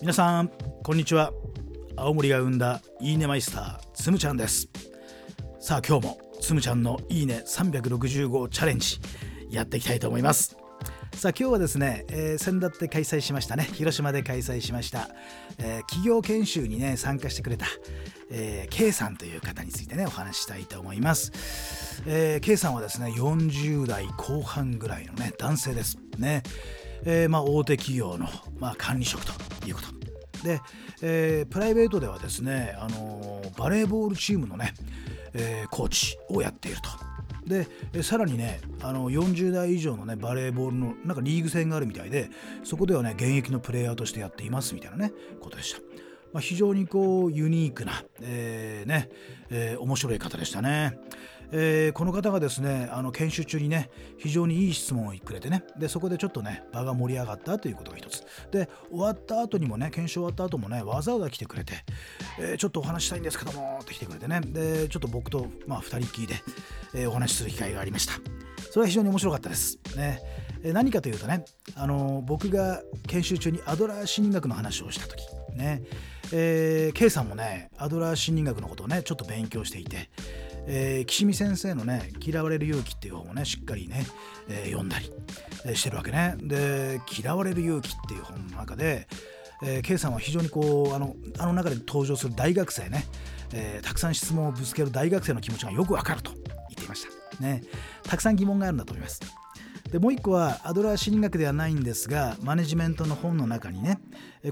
皆さんこんにちは。青森が生んだいいねマイスターつむちゃんです。さあ今日もつむちゃんのいいね365チャレンジやっていきたいと思います。さあ今日はですね、えー、先だって開催しましたね。広島で開催しました、えー、企業研修にね参加してくれた、えー、K さんという方についてねお話したいと思います、えー、K さんはですね40代後半ぐらいのね男性です。ね。えー、まあ、大手企業の、まあ、管理職ということで、えー、プライベートではですね、あのー、バレーボールチームのね、えー、コーチをやっていると。でさらにねあの40代以上のねバレーボールのなんかリーグ戦があるみたいでそこではね現役のプレイヤーとしてやっていますみたいなねことでした。まあ、非常にこうユニークな、えー、ね、えー、面白い方でしたね。えー、この方がですねあの研修中にね非常にいい質問をくれてねでそこでちょっとね場が盛り上がったということが一つ。で終わった後にもね研修終わった後もねわざわざ来てくれて、えー、ちょっとお話したいんですけどもって来てくれてねでちょっと僕と、まあ、2人きりで、えー、お話しする機会がありました。それは非常に面白かったです。ね。何かというとねあの僕が研修中にアドラー心理学の話をした時ね。えー、K さんもねアドラー心理学のことをねちょっと勉強していてえー、岸見先生のね「嫌われる勇気」っていう本をねしっかりね、えー、読んだり、えー、してるわけね。で「嫌われる勇気」っていう本の中で、えー、K さんは非常にこうあのあの中で登場する大学生ね、えー、たくさん質問をぶつける大学生の気持ちがよくわかると言っていました。ね、たくさん疑問があるんだと思います。でもう一個はアドラー心理学ではないんですがマネジメントの本の中にね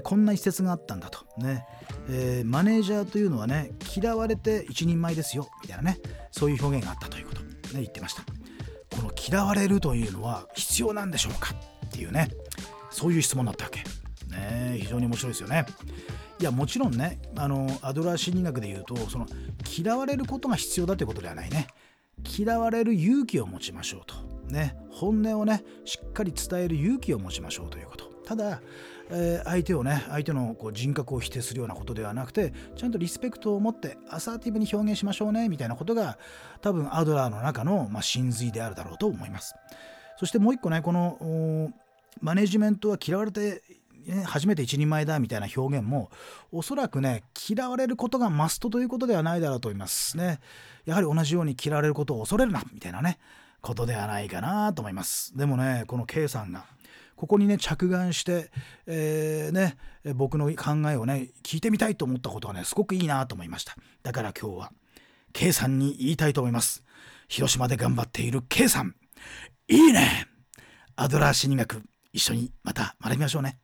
こんな一節があったんだと。ね、えー、マネージャーというのはね嫌われて一人前ですよみたいなねそういう表現があったということ、ね、言ってました。この嫌われるというのは必要なんでしょうかっていうねそういう質問だったわけ。ね非常に面白いですよね。いやもちろんねあのアドラー心理学で言うとその嫌われることが必要だということではないね。嫌われる勇気を持ちましょうと。ね本音をねしっかり伝える勇気を持ちましょうということ。ただ、えー、相手をね相手のこう人格を否定するようなことではなくてちゃんとリスペクトを持ってアサーティブに表現しましょうねみたいなことが多分アドラーの中の、まあ、真髄であるだろうと思います。そしてもう一個ねこのマネジメントは嫌われて初めて一人前だみたいな表現もおそらくね嫌われることがマストということではないだろうと思います。ね。やはり同じように嫌われることを恐れるなみたいなね。ことではないかなと思います。でもね、この K さんが、ここにね、着眼して、えー、ね、僕の考えをね、聞いてみたいと思ったことはね、すごくいいなと思いました。だから今日は、K さんに言いたいと思います。広島で頑張っている K さん、いいねアドラー心理学、一緒にまた学びましょうね。